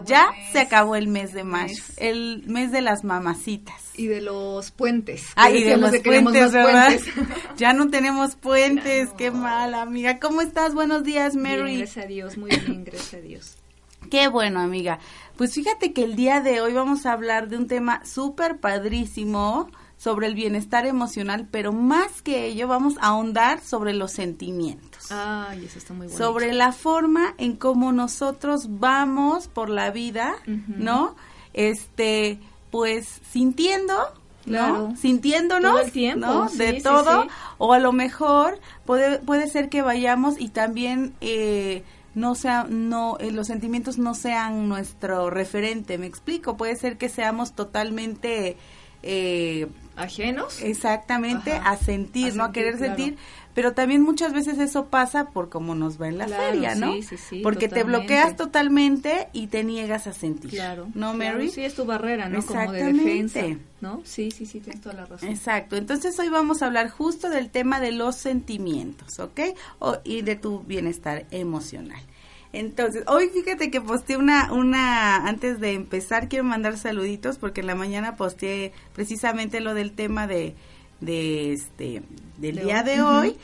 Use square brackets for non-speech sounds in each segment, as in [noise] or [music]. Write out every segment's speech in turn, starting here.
Acabó Ya el mes. se acabó el mes de mayo, el mes de las mamacitas. Y de los puentes. Ah, y de los que puentes, ¿verdad? puentes. [laughs] ya no tenemos puentes, no. qué mal, amiga. ¿Cómo estás? Buenos días, Bien, Mary. gracias a Dios, muy bien, gracias a Dios. [coughs] Qué bueno, amiga. Pues fíjate que el día de hoy vamos a hablar de un tema súper padrísimo sobre el bienestar emocional, pero más que ello vamos a ahondar sobre los sentimientos. Ay, eso está muy bueno. sobre la forma en cómo nosotros vamos por la vida. ¿no? Este, pues sintiendo, Claro. ¿no? Sintiéndonos, Todo el tiempo, ¿no? sí, de sí, todo, sí. o a lo mejor puede puede ser que vayamos y también eh, no sea, no, eh, los sentimientos no sean nuestro referente, me explico, puede ser que seamos totalmente eh, ¿Ajenos? Exactamente, Ajá. a sentir, A ¿no? A querer claro. sentir, pero también muchas veces eso pasa por cómo nos va en la Claro, feria, ¿no? sí, sí, sí, Porque te bloqueas totalmente y te niegas a sentir. Claro. ¿No, claro, Mary? Sí, es tu barrera, ¿no? Como de Exactamente. defensa, ¿no? Sí, sí, sí, tienes toda la razón. Exacto, entonces hoy vamos a hablar justo del tema de los sentimientos, ¿ok? O- y de tu bienestar emocional. Entonces, hoy fíjate que posteé una, una, antes de empezar quiero mandar saluditos porque en la mañana posteé precisamente lo del tema de, de este, del De día hoy. de hoy.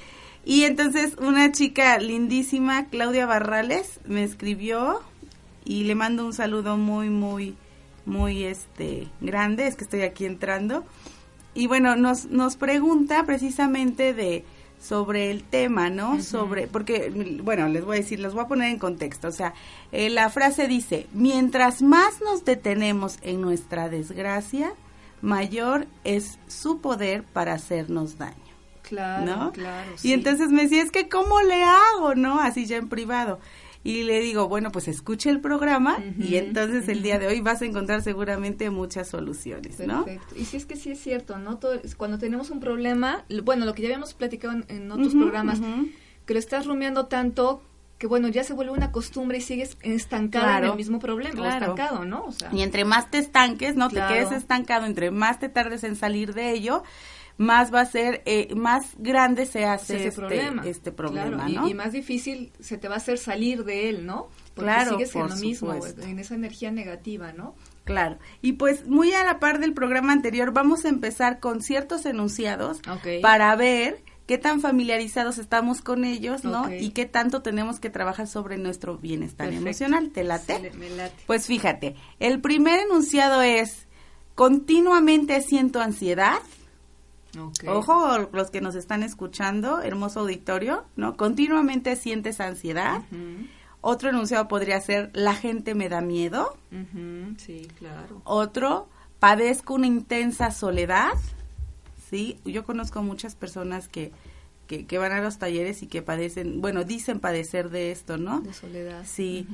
Y entonces una chica lindísima, Claudia Barrales, me escribió y le mando un saludo muy, muy, muy este grande, es que estoy aquí entrando. Y bueno, nos, nos pregunta precisamente de sobre el tema, ¿no? Sobre, porque, bueno, les voy a decir, les voy a poner en contexto. O sea, eh, la frase dice, mientras más nos detenemos en nuestra desgracia, mayor es su poder para hacernos daño. Claro, ¿no? claro. Y entonces me decía, es que ¿cómo le hago? ¿No? Así ya en privado. Y le digo, bueno, pues escuche el programa y entonces el día de hoy vas a encontrar seguramente muchas soluciones, ¿no? Perfecto. Y sí es que sí es cierto, ¿no? Todo- cuando tenemos un problema, bueno, lo que ya habíamos platicado en, en otros programas, que lo estás rumiando tanto que, bueno, ya se vuelve una costumbre y sigues estancado en Claro. el mismo problema, Claro. estancado, ¿no? O sea, Y entre más te estanques, no Claro. te quedes estancado, entre más te tardes en salir de ello, más va a ser, eh, más grande se hace ese este problema. este problema, Claro, y- ¿no? y, más difícil se te va a hacer salir de él, ¿no? Porque Claro, sigues en lo mismo, supuesto. en esa energía negativa, ¿no? Claro. Y pues muy a la par del programa anterior, vamos a empezar con ciertos enunciados para ver qué tan familiarizados estamos con ellos, ¿no? Y qué tanto tenemos que trabajar sobre nuestro bienestar Perfecto. emocional. ¿Te late? Sí, me late. Pues fíjate, el primer enunciado es, continuamente siento ansiedad. Ok. Ojo, los que nos están escuchando, hermoso auditorio, ¿no? Continuamente sientes ansiedad. Otro enunciado podría ser, la gente me da miedo. Sí, claro. Otro, padezco una intensa soledad. Sí, yo conozco muchas personas que, que, que van a los talleres y que padecen, bueno, dicen padecer de esto, ¿no? De soledad. Sí.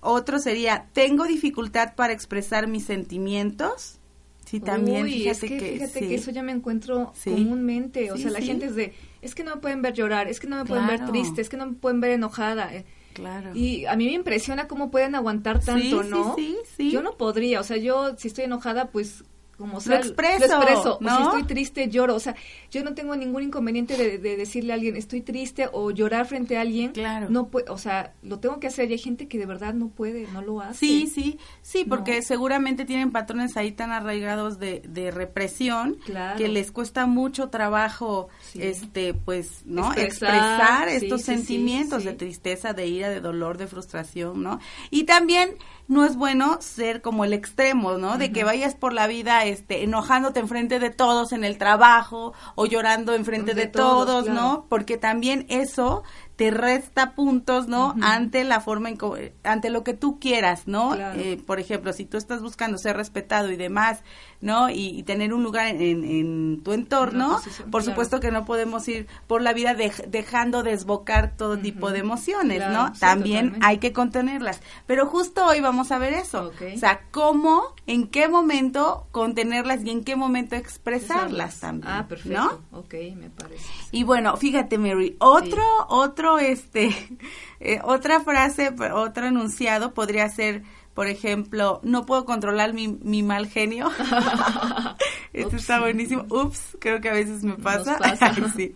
Otro sería, tengo dificultad para expresar mis sentimientos. Sí, también, Uy, fíjate es que, que, fíjate sí. que eso ya me encuentro Sí. comúnmente. O Sí, sea, la gente es de, es que no me pueden ver llorar, es que no me pueden ver triste, es que no me pueden ver enojada. eh. Claro. Y a mí me impresiona cómo pueden aguantar tanto, ¿no? Sí, sí, sí. Yo no podría, o sea, yo si estoy enojada, pues como sea, expreso, lo expreso. O ¿no? si estoy triste, lloro. O sea, yo no tengo ningún inconveniente de, de decirle a alguien, estoy triste o llorar frente a alguien. Claro. No o sea, lo tengo que hacer y hay gente que de verdad no puede, no lo hace. Sí, sí, sí, porque No. seguramente tienen patrones ahí tan arraigados de, de represión Claro. que les cuesta mucho trabajo, Sí. este, pues, ¿no? Expresar, estos sí, sentimientos sí. de tristeza, de ira, de dolor, de frustración, ¿no? Y también no es bueno ser como el extremo, ¿no? De que vayas por la vida, este, enojándote enfrente de todos en el trabajo o llorando enfrente De de, todos, todos, claro. ¿no? Porque también eso te resta puntos, ¿no? Ante la forma, en co- ante lo que tú quieras, ¿no? Claro. Eh, por ejemplo, si tú estás buscando ser respetado y demás, ¿no? Y, y tener un lugar en, en- en tu entorno, por claro. supuesto que no podemos ir por la vida dej- dejando desbocar todo tipo de emociones, Claro, ¿no? sí, También totalmente. hay que contenerlas. Pero justo hoy vamos a ver eso. Ok. O sea, cómo, en qué momento contenerlas y en qué momento expresarlas también. Ah, perfecto. ¿no? Ok, me parece. Y bueno, fíjate, Mary, otro, otro, este, [laughs] eh, otra frase, otro enunciado podría ser, por ejemplo, no puedo controlar mi, mi mal genio. [laughs] Esto Ups. está buenísimo. Ups, creo que a veces me pasa. [laughs] pasa. sí.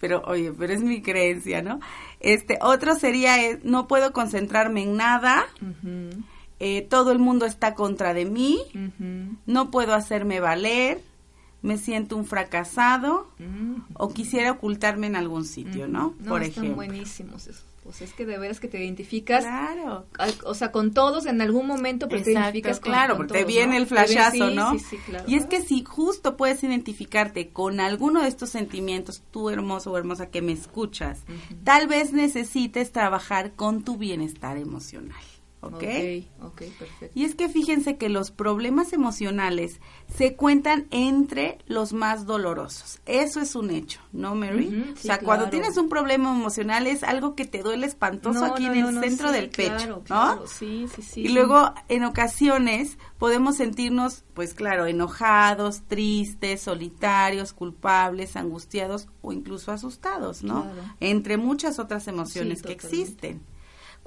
Pero, oye, pero es mi creencia, ¿no? Este, otro sería, eh, no puedo concentrarme en nada. Eh, todo el mundo está contra de mí. No puedo hacerme valer. Me siento un fracasado ujú. o quisiera ocultarme en algún sitio, ¿no? No, Por están ejemplo. buenísimos esos. Pues es que de veras que te identificas, Claro. al- o sea, con todos en algún momento, pero te identificas Exacto, con claro, con porque te viene ¿no? el flashazo, sí, ¿no? Sí, sí, claro. Y es que si justo puedes identificarte con alguno de estos sentimientos, tú hermoso o hermosa que me escuchas, tal vez necesites trabajar con tu bienestar emocional, ¿ok? Ok, ok, perfecto. Y es que fíjense que los problemas emocionales se cuentan entre los más dolorosos. Eso es un hecho, ¿no, Mary? O sí, sea, cuando tienes un problema emocional es algo que te duele espantoso No, aquí no, en el no, centro sí, del pecho, claro, ¿no? claro, sí, sí, sí. y luego, en ocasiones, podemos sentirnos, pues claro, enojados, tristes, solitarios, culpables, angustiados o incluso asustados, ¿no? Entre muchas otras emociones Sí, que existen.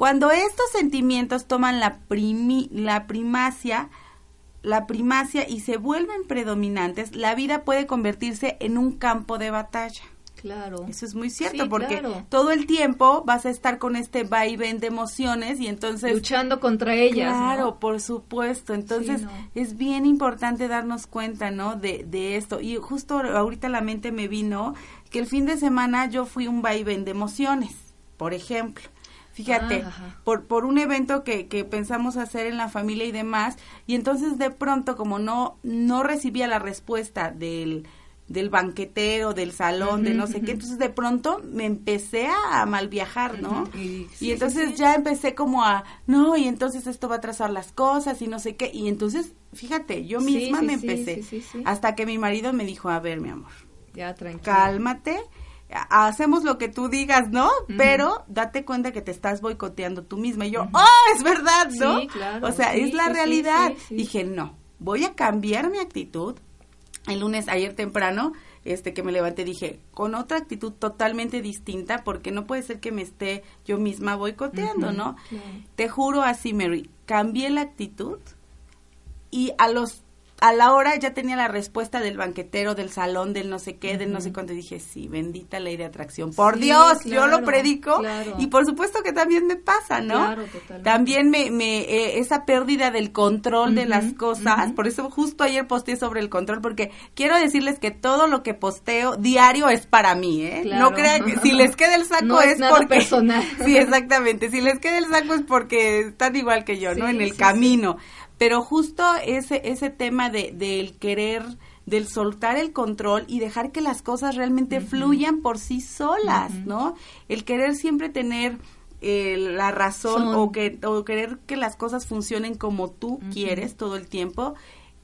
Cuando estos sentimientos toman la, primi- la primacia, la primacia y se vuelven predominantes, la vida puede convertirse en un campo de batalla. Claro. Eso es muy cierto, Sí, porque claro. todo el tiempo vas a estar con este vaivén de emociones y entonces Luchando contra ellas. Claro, ¿no? por supuesto. Entonces, Sí, no. es bien importante darnos cuenta, ¿no? De, de esto. Y justo ahorita la mente me vino que el fin de semana yo fui un vaivén de emociones, por ejemplo. Fíjate, Ah, por, por un evento que, que pensamos hacer en la familia y demás, y entonces de pronto como no, no recibía la respuesta del, del banquetero, del salón, de no sé qué, entonces de pronto me empecé a mal viajar, ¿no? Y- Y, sí, sí, entonces sí. ya empecé como a, no, y entonces esto va a atrasar las cosas y no sé qué. Y entonces, fíjate, yo misma sí, me empecé. sí, sí, sí. Hasta que mi marido me dijo, a ver, mi amor, Ya, tranquilo. cálmate, hacemos lo que tú digas, ¿no? Pero date cuenta que te estás boicoteando tú misma. Y yo, ¡oh, es verdad, ¿no? Sí, claro, O sea, sí, es la sí, realidad. Dije, no, voy a cambiar mi actitud. El lunes, ayer temprano, este que me levanté, dije, con otra actitud totalmente distinta, porque no puede ser que me esté yo misma boicoteando, ¿no? Te juro así, Mary, cambié la actitud y a los a la hora ya tenía la respuesta del banquetero, del salón, del no sé qué, del no sé cuánto. Y dije, sí, bendita ley de atracción. Por Dios, yo lo predico. Y por supuesto que también me pasa, ¿no? Claro, también me, me eh, esa pérdida del control de las cosas. Por eso justo ayer posteé sobre el control, porque quiero decirles que todo lo que posteo diario es para mí, ¿eh? No crean que si les queda el saco [laughs] es, porque... personal. [laughs] sí, exactamente. Si les queda el saco es porque están igual que yo, ¿no? En el camino pero justo ese, ese tema de, del querer, del soltar el control y dejar que las cosas realmente fluyan por sí solas, ¿no? El querer siempre tener eh, la razón o, que, o querer que las cosas funcionen como tú quieres todo el tiempo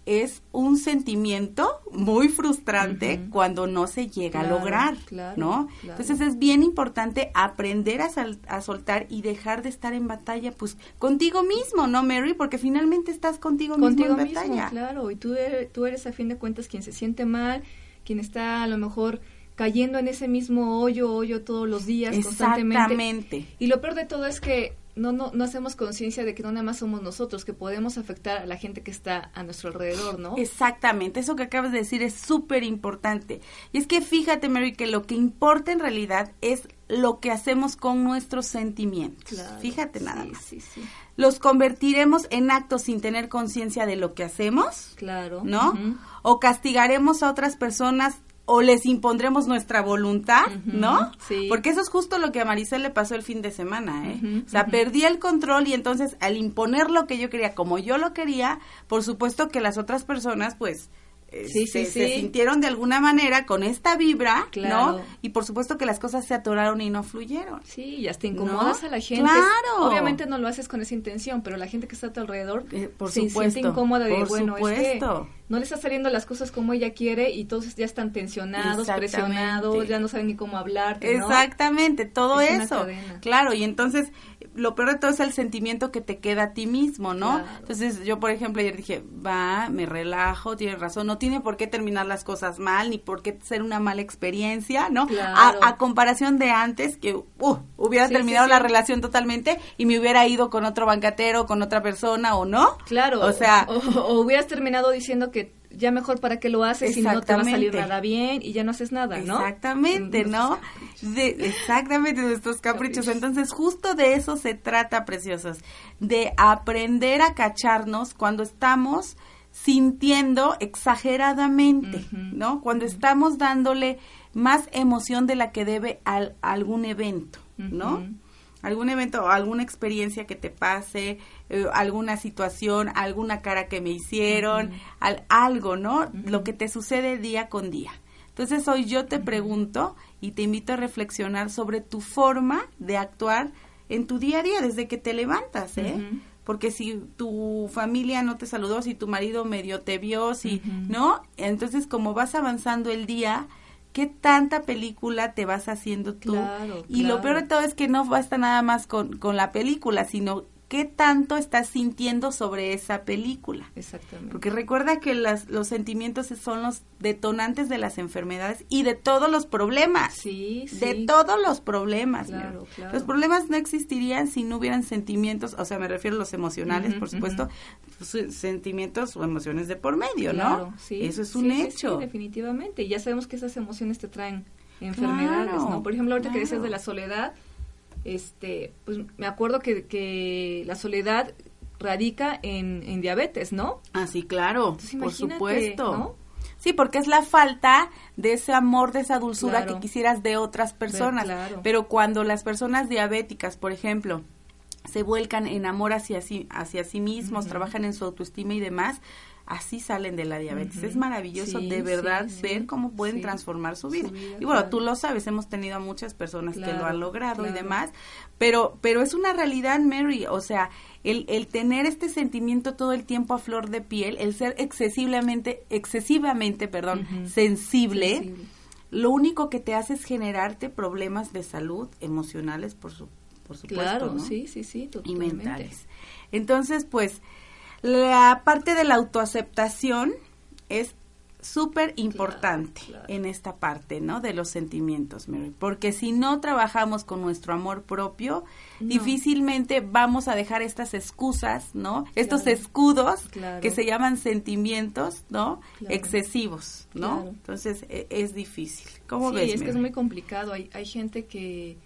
es un sentimiento muy frustrante cuando no se llega a lograr, ¿no? Entonces es bien importante aprender a, a, soltar y dejar de estar en batalla, pues contigo mismo, ¿no, Mary? Porque finalmente estás contigo, mismo en batalla. Claro, y tú eres, tú eres a fin de cuentas quien se siente mal, quien está a lo mejor cayendo en ese mismo hoyo, hoyo todos los días, constantemente. Y lo peor de todo es que no, no, no hacemos conciencia de que no nada más somos nosotros, que podemos afectar a la gente que está a nuestro alrededor, ¿no? Exactamente, eso que acabas de decir es súper importante. Y es que fíjate, Mary, que lo que importa en realidad es lo que hacemos con nuestros sentimientos. fíjate nada más. Sí, sí. Los convertiremos en actos sin tener conciencia de lo que hacemos. Claro. ¿No? O castigaremos a otras personas o les impondremos nuestra voluntad, ¿no? Sí. Porque eso es justo lo que a Maricel le pasó el fin de semana, ¿eh? o sea, perdí el control y entonces al imponer lo que yo quería como yo lo quería, por supuesto que las otras personas pues sí, se, sintieron de alguna manera con esta vibra, ¿no? Y por supuesto que las cosas se atoraron y no fluyeron. Sí, ya te incomodas a la gente. Claro. Obviamente no lo haces con esa intención, pero la gente que está a tu alrededor eh, por se supuesto, siente incómoda de, bueno, supuesto. no le está saliendo las cosas como ella quiere y todos ya están tensionados, presionados, ya no saben ni cómo hablar. Exactamente, todo eso. Claro, y entonces lo peor de todo es el sentimiento que te queda a ti mismo, ¿no? Entonces yo, por ejemplo, ayer dije, va, me relajo, tiene razón, no tiene por qué terminar las cosas mal, ni por qué ser una mala experiencia, ¿no? A, comparación de antes, que uh, hubiera terminado la relación totalmente y me hubiera ido con otro bancatero, con otra persona o no. Claro. O sea, o hubieras terminado diciendo que ya mejor para qué lo haces si no te va a salir nada bien y ya no haces nada, ¿no? Exactamente, ¿no? De, exactamente, nuestros caprichos. Entonces, justo de eso se trata, preciosos, de aprender a cacharnos cuando estamos sintiendo exageradamente, ¿no? Cuando estamos dándole más emoción de la que debe a algún evento, ¿no? Algún evento o alguna experiencia que te pase, eh, alguna situación, alguna cara que me hicieron, algo, ¿no? Lo que te sucede día con día. Entonces hoy yo te pregunto y te invito a reflexionar sobre tu forma de actuar en tu día a día desde que te levantas, ¿eh? Porque si tu familia no te saludó, si tu marido medio te vio, si, ¿no? Entonces como vas avanzando el día, qué tanta película te vas haciendo tú. y lo peor de todo es que no basta nada más con, con la película, sino qué tanto estás sintiendo sobre esa película. Exactamente. Porque recuerda que las, los sentimientos son los detonantes de las enfermedades y de todos los problemas. Sí, sí. De todos los problemas. Claro, claro. Los problemas no existirían si no hubieran sentimientos, o sea, me refiero a los emocionales, por supuesto, pues, sentimientos o emociones de por medio, claro, ¿no? Sí, Eso es un hecho. Sí, definitivamente. Y ya sabemos que esas emociones te traen enfermedades, ¿no? Por ejemplo, ahorita que decías de la soledad, este, pues me acuerdo que, que la soledad radica en, en diabetes, ¿no? Ah, sí, claro, por supuesto. Sí, porque es la falta de ese amor, de esa dulzura que quisieras de otras personas. Pero cuando las personas diabéticas, por ejemplo, se vuelcan en amor hacia sí, hacia sí mismos, trabajan en su autoestima y demás, así salen de la diabetes. Es maravilloso de verdad ver cómo pueden transformar su vida. y bueno, tú lo sabes, hemos tenido a muchas personas que lo han logrado y demás, pero pero es una realidad, Mary, o sea, el, el tener este sentimiento todo el tiempo a flor de piel, el ser excesivamente excesivamente, perdón, sensible, lo único que te hace es generarte problemas de salud emocionales, por su por supuesto, claro, sí, sí, sí, y mentales. Entonces, pues la parte de la autoaceptación es súper importante en esta parte, ¿no? De los sentimientos, Mary. Porque si no trabajamos con nuestro amor propio, difícilmente vamos a dejar estas excusas, ¿no? Estos escudos que se llaman sentimientos, ¿no? Excesivos, ¿no? Entonces e, es difícil. ¿Cómo sí, es que es muy complicado. Hay, hay gente que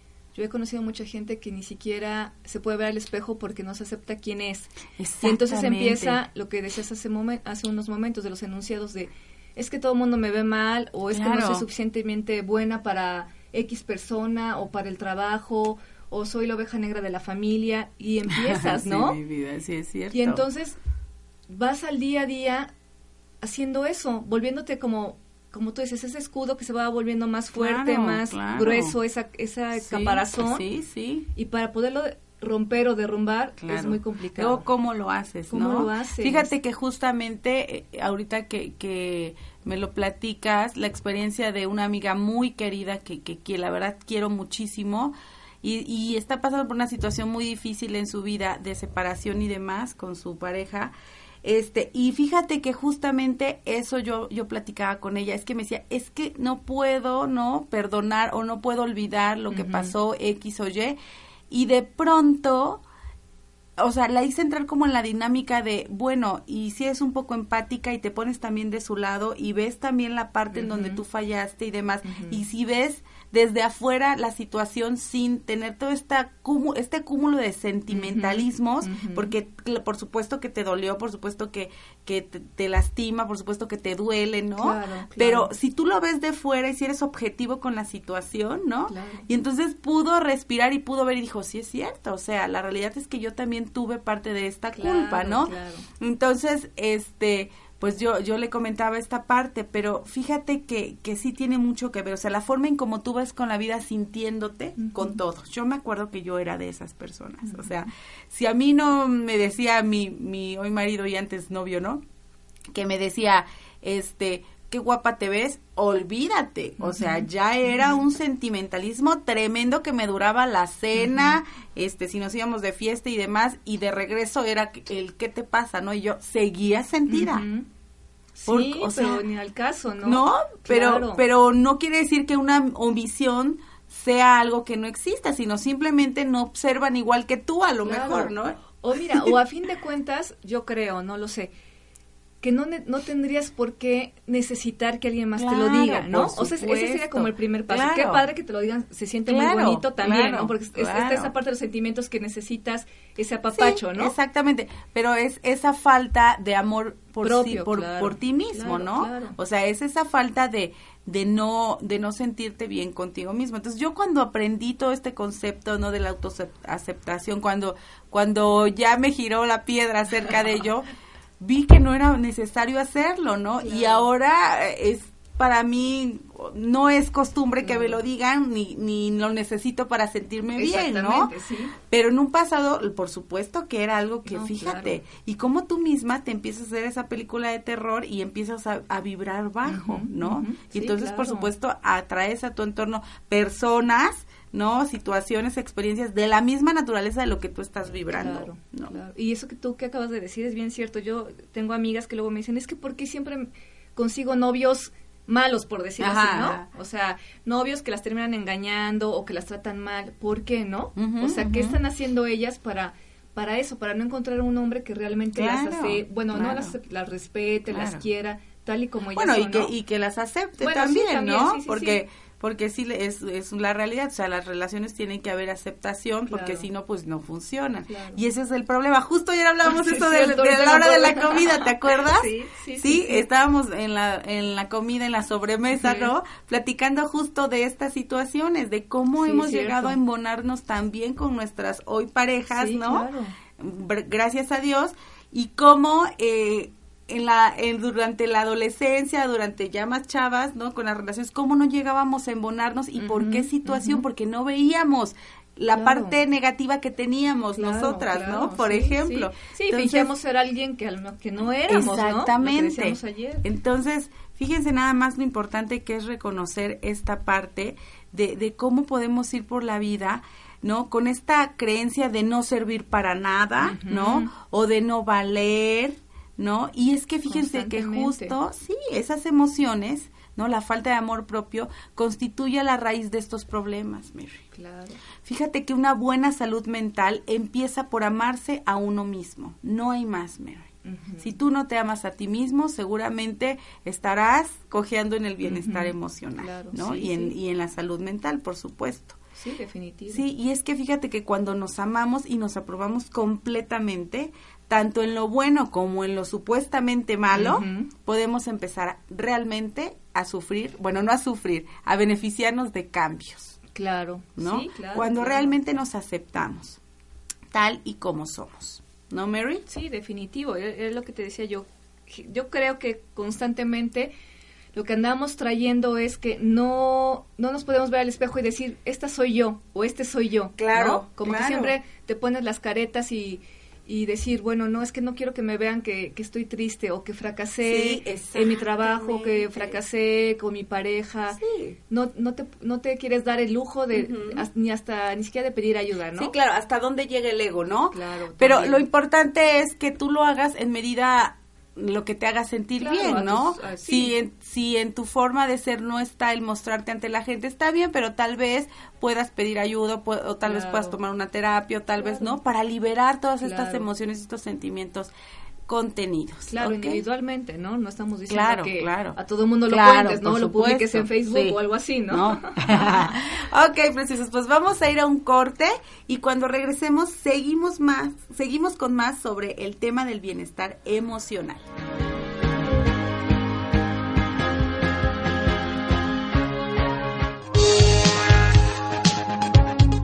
yo he conocido mucha gente que ni siquiera se puede ver al espejo porque no se acepta quién es. Y entonces empieza lo que decías hace, hace unos momentos de los enunciados de es que todo el mundo me ve mal o es que no soy suficientemente buena para X persona o para el trabajo o soy la oveja negra de la familia y [laughs] empiezas, ¿no? Mi vida, sí es cierto. Y entonces vas al día a día haciendo eso, volviéndote como como tú dices, ese escudo que se va volviendo más fuerte, más grueso, esa, esa caparazón. Sí, sí. Y para poderlo romper o derrumbar es muy complicado. ¿cómo lo haces? ¿Cómo lo haces? Fíjate que justamente eh, ahorita que, que me lo platicas, la experiencia de una amiga muy querida que, que, que la verdad quiero muchísimo y, y está pasando por una situación muy difícil en su vida de separación y demás con su pareja. Este, y fíjate que justamente eso yo, yo platicaba con ella, es que me decía, es que no puedo, ¿no? Perdonar o no puedo olvidar lo que pasó X o Y y de pronto, o sea, la hice entrar como en la dinámica de, bueno, y si es un poco empática y te pones también de su lado y ves también la parte en donde tú fallaste y demás, y si ves desde afuera la situación sin tener todo esta este cúmulo de sentimentalismos, porque por supuesto que te dolió, por supuesto que, que te, lastima, por supuesto que te duele, ¿no? Pero si tú lo ves de fuera y si eres objetivo con la situación, ¿no? Y entonces pudo respirar y pudo ver y dijo, sí es cierto, o sea, la realidad es que yo también tuve parte de esta culpa, ¿no? Entonces, este, pues yo, yo le comentaba esta parte, pero fíjate que, que sí tiene mucho que ver, o sea, la forma en cómo tú vas con la vida sintiéndote con todos. Yo me acuerdo que yo era de esas personas, o sea, si a mí no me decía mi, mi hoy marido y antes novio, ¿no? Que me decía, este, qué guapa te ves, olvídate. O sea, ya era un sentimentalismo tremendo que me duraba la cena, este, si nos íbamos de fiesta y demás, y de regreso era el qué te pasa, ¿no? Y yo seguía sentida. sí, o sea, ni al caso, ¿no? No, pero, pero no quiere decir que una omisión sea algo que no exista, sino simplemente no observan igual que tú a lo mejor, ¿no? O mira, o a fin de [laughs] cuentas, yo creo, no lo sé, que no, no tendrías por qué necesitar que alguien más te lo diga, ¿no? O sea, ese sería como el primer paso. Qué padre que te lo digan, se siente muy bonito también, ¿no? Porque es, esa parte de los sentimientos que necesitas, ese apapacho, ¿no? Exactamente, pero es esa falta de amor por, por, por ti mismo, ¿no? O sea, es esa falta de, de no de no sentirte bien contigo mismo. Entonces, yo cuando aprendí todo este concepto, ¿no? de la autoaceptación, cuando cuando ya me giró la piedra acerca de ello, [laughs] vi que no era necesario hacerlo, ¿no? Y ahora es para mí no es costumbre que me lo digan ni, ni lo necesito para sentirme bien, ¿no? Sí. Pero en un pasado, por supuesto que era algo que, fíjate, y como tú misma te empiezas a hacer esa película de terror y empiezas a, vibrar bajo, ¿no? y entonces, por supuesto, atraes a tu entorno personas ¿no? Situaciones, experiencias de la misma naturaleza de lo que tú estás vibrando. Claro, Y eso que tú que acabas de decir es bien cierto. Yo tengo amigas que luego me dicen, es que ¿por qué siempre consigo novios malos, por decirlo así, ¿no? O sea, novios que las terminan engañando o que las tratan mal. ¿Por qué no? o sea, ¿qué están haciendo ellas para para eso, para no encontrar un hombre que realmente las hace, bueno, no las, las respete, las quiera, tal y como ellas bueno, y, que, y que las acepte también, ¿no? Porque porque sí es, es la realidad, o sea, las relaciones tienen que haber aceptación porque si no, pues no funcionan. Y ese es el problema. Justo ayer hablábamos [laughs] esto de, la hora de la comida, ¿te [laughs] acuerdas? Sí, sí, sí, estábamos en la, en la comida, en la sobremesa, ¿no? Platicando justo de estas situaciones, de cómo hemos llegado a embonarnos también con nuestras hoy parejas, ¿no? Gracias a Dios. Y cómo... Eh, en la en, durante la adolescencia, durante ya más chavas, ¿no? Con las relaciones, cómo no llegábamos a embonarnos y por qué situación, porque no veíamos la parte negativa que teníamos nosotras, ¿no? Por ejemplo. Sí, sí ser alguien que, que no éramos, Exactamente. Entonces, fíjense nada más lo importante que es reconocer esta parte de, de cómo podemos ir por la vida ¿no? Con esta creencia de no servir para nada, ¿no? O de no valer, ¿no? Y es que fíjense que justo, sí, esas emociones, ¿no? La falta de amor propio constituye la raíz de estos problemas, Mary. Claro. Fíjate que una buena salud mental empieza por amarse a uno mismo, no hay más, Mary. Si tú no te amas a ti mismo, seguramente estarás cojeando en el bienestar emocional, ¿no? y, en, y en la salud mental, por supuesto. Sí, definitivo. Sí, y es que fíjate que cuando nos amamos y nos aprobamos completamente, tanto en lo bueno como en lo supuestamente malo, podemos empezar realmente a sufrir, bueno, no a sufrir, a beneficiarnos de cambios. Claro, ¿no? Cuando realmente nos aceptamos, tal y como somos. ¿No, Mary? Sí, definitivo. Es lo que te decía yo. Yo creo que constantemente lo que andamos trayendo es que no, no nos podemos ver al espejo y decir, esta soy yo o este soy yo. Claro. Como que siempre te pones las caretas y, y decir, bueno, no, es que no quiero que me vean que, que estoy triste o que fracasé en mi trabajo, que fracasé con mi pareja. No, no, te, no te quieres dar el lujo de, ni hasta, ni siquiera de pedir ayuda, ¿no? Sí, claro, hasta dónde llega el ego, ¿no? Claro. Pero lo importante es que tú lo hagas en medida lo que te haga sentir bien, ¿no? si, en, si en tu forma de ser no está el mostrarte ante la gente, está bien, pero tal vez puedas pedir ayuda o tal vez puedas tomar una terapia o tal vez no, para liberar todas estas emociones y estos sentimientos contenidos. Claro, individualmente, ¿no? No estamos diciendo que a todo el mundo lo cuentes, ¿no? Lo publiques en Facebook o algo así, ¿no? [laughs] [laughs] ok, preciosos, pues vamos a ir a un corte y cuando regresemos seguimos más, seguimos con más sobre el tema del bienestar emocional.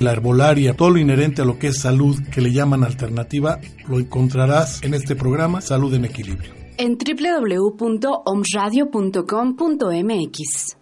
la herbolaria, todo lo inherente a lo que es salud que le llaman alternativa, lo encontrarás en este programa Salud en Equilibrio. En www.omradio.com.mx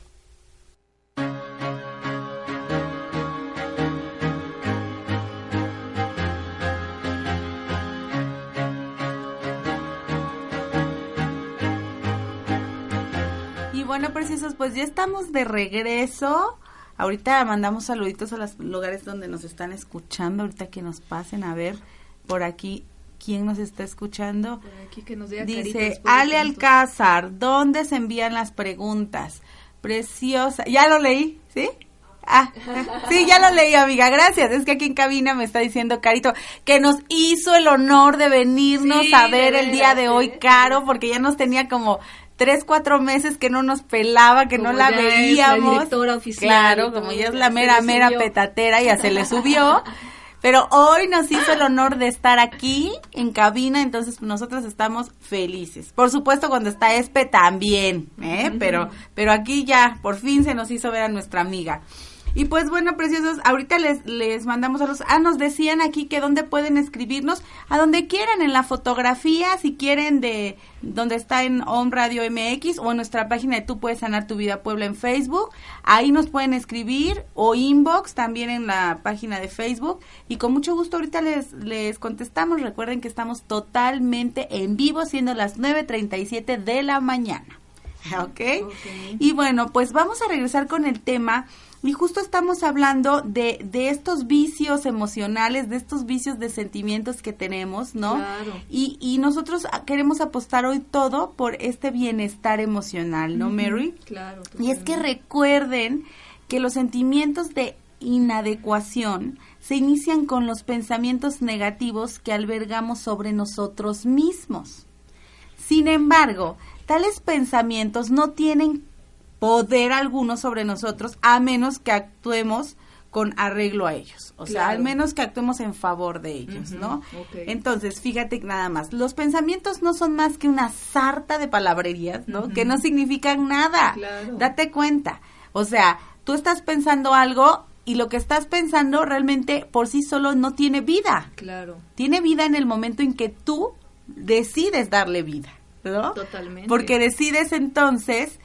Bueno, preciosos, pues ya estamos de regreso. Ahorita mandamos saluditos a los lugares donde nos están escuchando. Ahorita que nos pasen a ver por aquí quién nos está escuchando. Por aquí que nos diga Dice Ale Alcázar, ¿dónde se envían las preguntas? Preciosa. Ya lo leí, ¿sí? Ah, [laughs] sí, ya lo leí, amiga. Gracias. Es que aquí en cabina me está diciendo Carito que nos hizo el honor de venirnos a ver el día de hoy, Caro, porque ya nos tenía como tres, cuatro meses que no nos pelaba, que no la veíamos. la oficial. Claro, como ya es la mera, mera petatera, ya se le subió. [laughs] Pero hoy nos hizo el honor de estar aquí en cabina, entonces nosotros estamos felices. Por supuesto, cuando está Espe también, ¿eh? Pero, pero aquí ya, por fin se nos hizo ver a nuestra amiga. Y pues bueno, preciosos, ahorita les, les mandamos a los... Ah, nos decían aquí que dónde pueden escribirnos, a donde quieran, en la fotografía, si quieren, de donde está en Home Radio MX o en nuestra página de Tú Puedes Sanar Tu Vida Puebla en Facebook. Ahí nos pueden escribir o inbox también en la página de Facebook. Y con mucho gusto ahorita les, les contestamos. Recuerden que estamos totalmente en vivo, siendo las 9.37 de la mañana. [laughs] ¿Ok? Y bueno, pues vamos a regresar con el tema y justo estamos hablando de, de estos vicios emocionales, de estos vicios de sentimientos que tenemos, ¿no? Claro. Y, y nosotros queremos apostar hoy todo por este bienestar emocional, ¿no, Mary? Claro. Y es que recuerden que los sentimientos de inadecuación se inician con los pensamientos negativos que albergamos sobre nosotros mismos. Sin embargo, tales pensamientos no tienen poder alguno sobre nosotros a menos que actuemos con arreglo a ellos, o sea, al menos que actuemos en favor de ellos, ¿no? Entonces, fíjate nada más, los pensamientos no son más que una sarta de palabrerías, ¿no? Que no significan nada. Date cuenta. O sea, tú estás pensando algo y lo que estás pensando realmente por sí solo no tiene vida. Claro. Tiene vida en el momento en que tú decides darle vida, ¿no? Totalmente. Porque decides entonces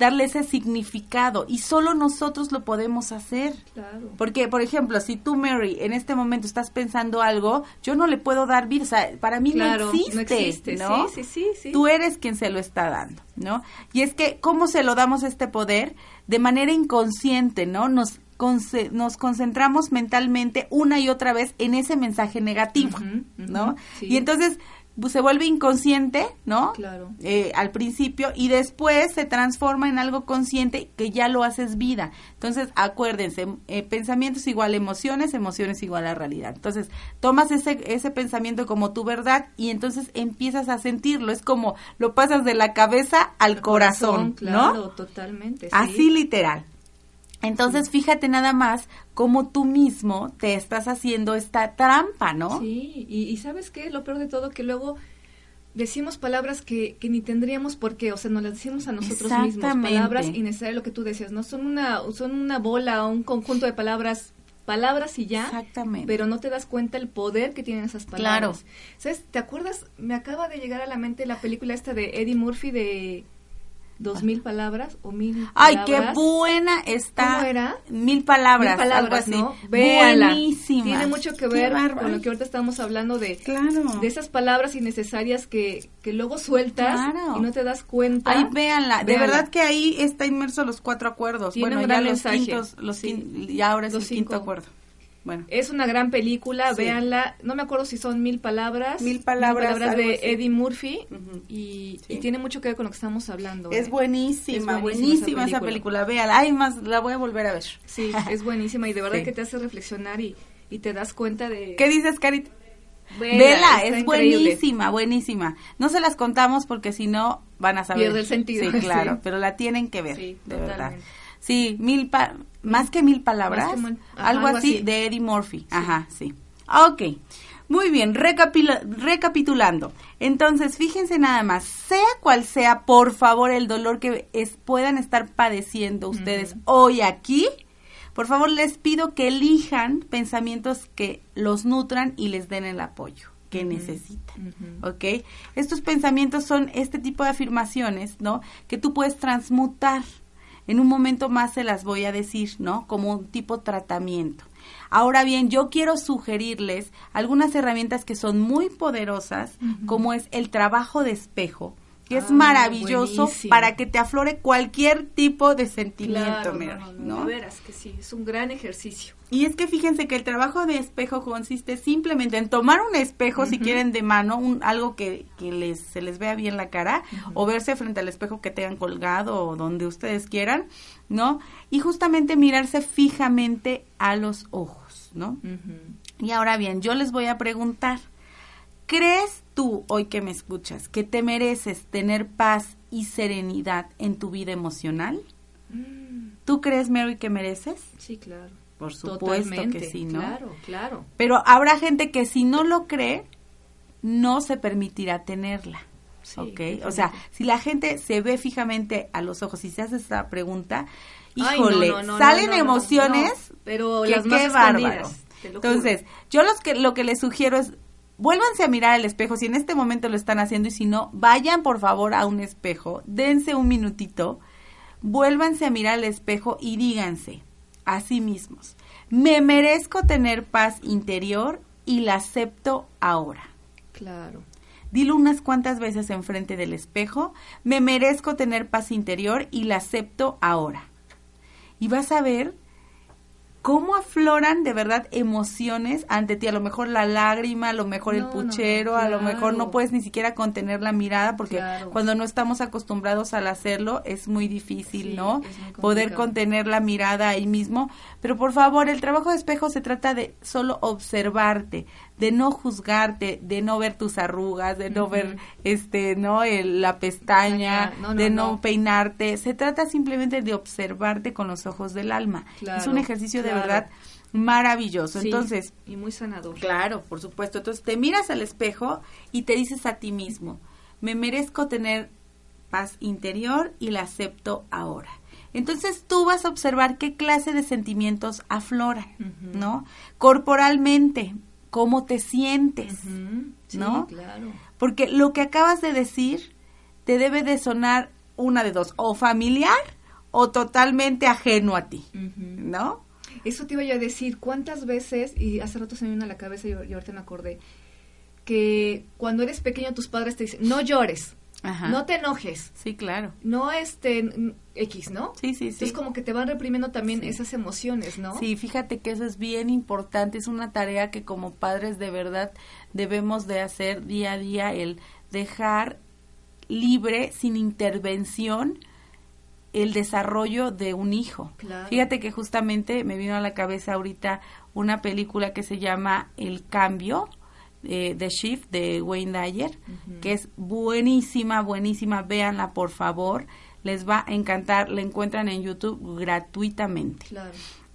darle ese significado y solo nosotros lo podemos hacer. Claro. Porque, por ejemplo, si tú, Mary, en este momento estás pensando algo, yo no le puedo dar vida, o sea, para mí no existe, no existe, ¿no? Sí, sí, sí, Tú eres quien se lo está dando, ¿no? Y es que, ¿cómo se lo damos este poder? De manera inconsciente, ¿no? Nos nos concentramos mentalmente una y otra vez en ese mensaje negativo, ¿no? Y entonces se vuelve inconsciente, ¿no? Claro. Eh, al principio y después se transforma en algo consciente que ya lo haces vida. Entonces, acuérdense, eh, pensamientos igual a emociones, emociones igual a realidad. Entonces, tomas ese, ese pensamiento como tu verdad y entonces empiezas a sentirlo. Es como lo pasas de la cabeza al corazón, claro, totalmente. Así literal. Entonces, fíjate nada más cómo tú mismo te estás haciendo esta trampa, ¿no? Sí, y, ¿sabes qué? Lo peor de todo, que luego decimos palabras que, que ni tendríamos por qué, o sea, nos las decimos a nosotros mismos, palabras innecesarias, lo que tú decías, ¿no? Son una, son una bola, un conjunto de palabras palabras y ya, Exactamente. pero no te das cuenta el poder que tienen esas palabras. Claro. ¿Sabes? ¿Te acuerdas? Me acaba de llegar a la mente la película esta de Eddie Murphy de dos mil palabras o mil Ay, qué buena está. ¿Cómo era? Mil palabras, mil palabras algo así. Buenísima. Tiene mucho que ver con lo que ahorita estamos hablando de, claro. de esas palabras innecesarias que, que luego sueltas y no te das cuenta. Ay, véanla. De verdad que ahí está inmerso los cuatro acuerdos. Tiene bueno, ya los mensaje. quintos, los y ahora es los el quinto acuerdo. Bueno. Es una gran película, véanla. No me acuerdo si son mil palabras. Mil palabras. de Eddie Murphy. y, tiene mucho que ver con lo que estamos hablando. Es buenísima, buenísima, esa, película. Véala. Ay, más, la voy a volver a ver. Sí, [laughs] es buenísima y de verdad que te hace reflexionar y, y te das cuenta de... ¿Qué dices, Carit? Vela, es buenísima, buenísima. No se las contamos porque si no van a saber. Pierde el sentido. Sí, [laughs] claro, pero la tienen que ver, de verdad. Sí, mil pa más que mil palabras, algo, así, de Eddie Murphy. Ajá, sí. Ok, muy bien, recapitulando. Entonces, fíjense nada más, sea cual sea, por favor, el dolor que es, puedan estar padeciendo ustedes hoy aquí, por favor, les pido que elijan pensamientos que los nutran y les den el apoyo que necesitan, ¿ok? Estos pensamientos son este tipo de afirmaciones, ¿no? Que tú puedes transmutar en un momento más se las voy a decir, ¿no? Como un tipo tratamiento. Ahora bien, yo quiero sugerirles algunas herramientas que son muy poderosas, como es el trabajo de espejo, que es ah, maravilloso para que te aflore cualquier tipo de sentimiento, claro, no, verás que sí, es un gran ejercicio. Y es que fíjense que el trabajo de espejo consiste simplemente en tomar un espejo, si quieren de mano, un, algo que, que les, se les vea bien la cara, o verse frente al espejo que tengan colgado o donde ustedes quieran, ¿no? Y justamente mirarse fijamente a los ojos, ¿no? Y ahora bien, yo les voy a preguntar, ¿crees tú, hoy que me escuchas, que te mereces tener paz y serenidad en tu vida emocional? Mm. ¿Tú crees, Mary, que mereces? Sí, claro. Por supuesto que sí, ¿no? Claro, claro. Pero habrá gente que si no lo cree, no se permitirá tenerla. ¿Ok? O sea, si la gente se ve fijamente a los ojos y se hace esta pregunta, híjole, salen emociones, pero las qué bárbaro. Entonces, yo los que, lo que les sugiero es vuélvanse a mirar al espejo si en este momento lo están haciendo y si no, vayan por favor a un espejo, dense un minutito, vuélvanse a mirar al espejo y díganse a sí mismos, me merezco tener paz interior y la acepto ahora. Claro. Dilo unas cuantas veces enfrente del espejo, me merezco tener paz interior y la acepto ahora. Y vas a ver cómo afloran de verdad emociones ante ti. A lo mejor la lágrima, a lo mejor el puchero, a lo mejor no puedes ni siquiera contener la mirada porque cuando no estamos acostumbrados al hacerlo es muy difícil, ¿no? Poder contener la mirada ahí mismo. Pero por favor, el trabajo de espejo se trata de solo observarte, de no juzgarte, de no ver tus arrugas, de no ver este, ¿no? la pestaña, de no, peinarte. Se trata simplemente de observarte con los ojos del alma. es un ejercicio de verdad maravilloso. Entonces, y muy sanador. Claro, por supuesto. Entonces, te miras al espejo y te dices a ti mismo, "Me merezco tener paz interior y la acepto ahora." Entonces tú vas a observar qué clase de sentimientos afloran, ¿no? Corporalmente, cómo te sientes, ¿no? Claro. Porque lo que acabas de decir te debe de sonar una de dos, o familiar o totalmente ajeno a ti, ¿no? Eso te iba yo a decir, ¿cuántas veces, y hace rato se me vino a la cabeza y, y ahorita me acordé, que cuando eres pequeño tus padres te dicen, no llores, no te enojes. Sí, claro. No este X, ¿no? Sí, sí, sí. Es como que te van reprimiendo también esas emociones, ¿no? Sí, fíjate que eso es bien importante, es una tarea que como padres de verdad debemos de hacer día a día, el dejar libre, sin intervención, el desarrollo de un hijo. Fíjate que justamente me vino a la cabeza ahorita una película que se llama El Cambio, eh, The Shift de Wayne Dyer, que es buenísima, buenísima, véanla por favor, les va a encantar, la encuentran en YouTube gratuitamente.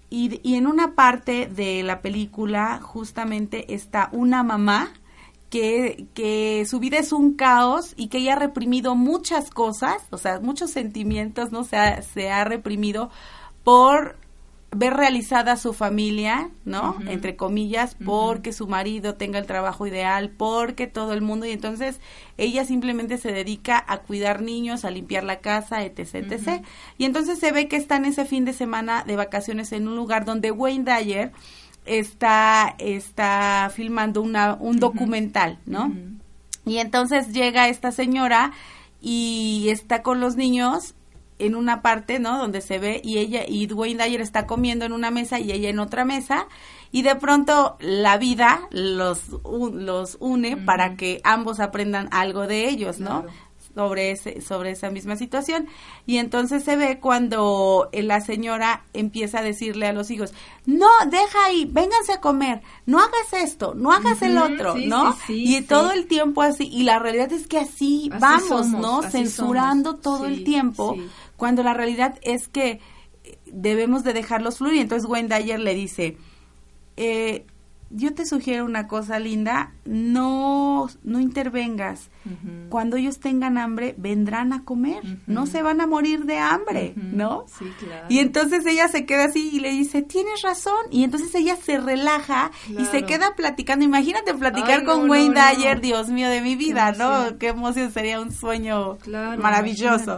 Y, y en una parte de la película justamente está una mamá que, que, su vida es un caos y que ella ha reprimido muchas cosas, o sea, muchos sentimientos, ¿no? Se ha, se ha reprimido por ver realizada su familia, ¿no? Entre comillas, porque su marido tenga el trabajo ideal, porque todo el mundo, y entonces ella simplemente se dedica a cuidar niños, a limpiar la casa, etc, etc. Y entonces se ve que están ese fin de semana de vacaciones en un lugar donde Wayne Dyer está, está filmando una, un documental, ¿no? Y entonces llega esta señora y está con los niños en una parte, ¿no? Donde se ve y ella y Dwayne Dyer está comiendo en una mesa y ella en otra mesa y de pronto la vida los, los une para que ambos aprendan algo de ellos, ¿no? sobre ese sobre esa misma situación. Y entonces se ve cuando la señora empieza a decirle a los hijos no deja ahí vénganse a comer no hagas esto no hagas el otro no y todo el tiempo así y la realidad es que así, vamos no censurando todo el tiempo cuando la realidad es que debemos de dejarlos fluir. Entonces Wayne Dyer le dice, eh, yo te sugiero una cosa linda, no, no intervengas. Cuando ellos tengan hambre, vendrán a comer, no se van a morir de hambre, ¿no? Sí, claro. Y entonces ella se queda así y le dice, tienes razón. Y entonces ella se relaja y se queda platicando. Imagínate platicar con Wayne Dyer, Dios mío de mi vida, ¿no? Qué emoción, sería un sueño maravilloso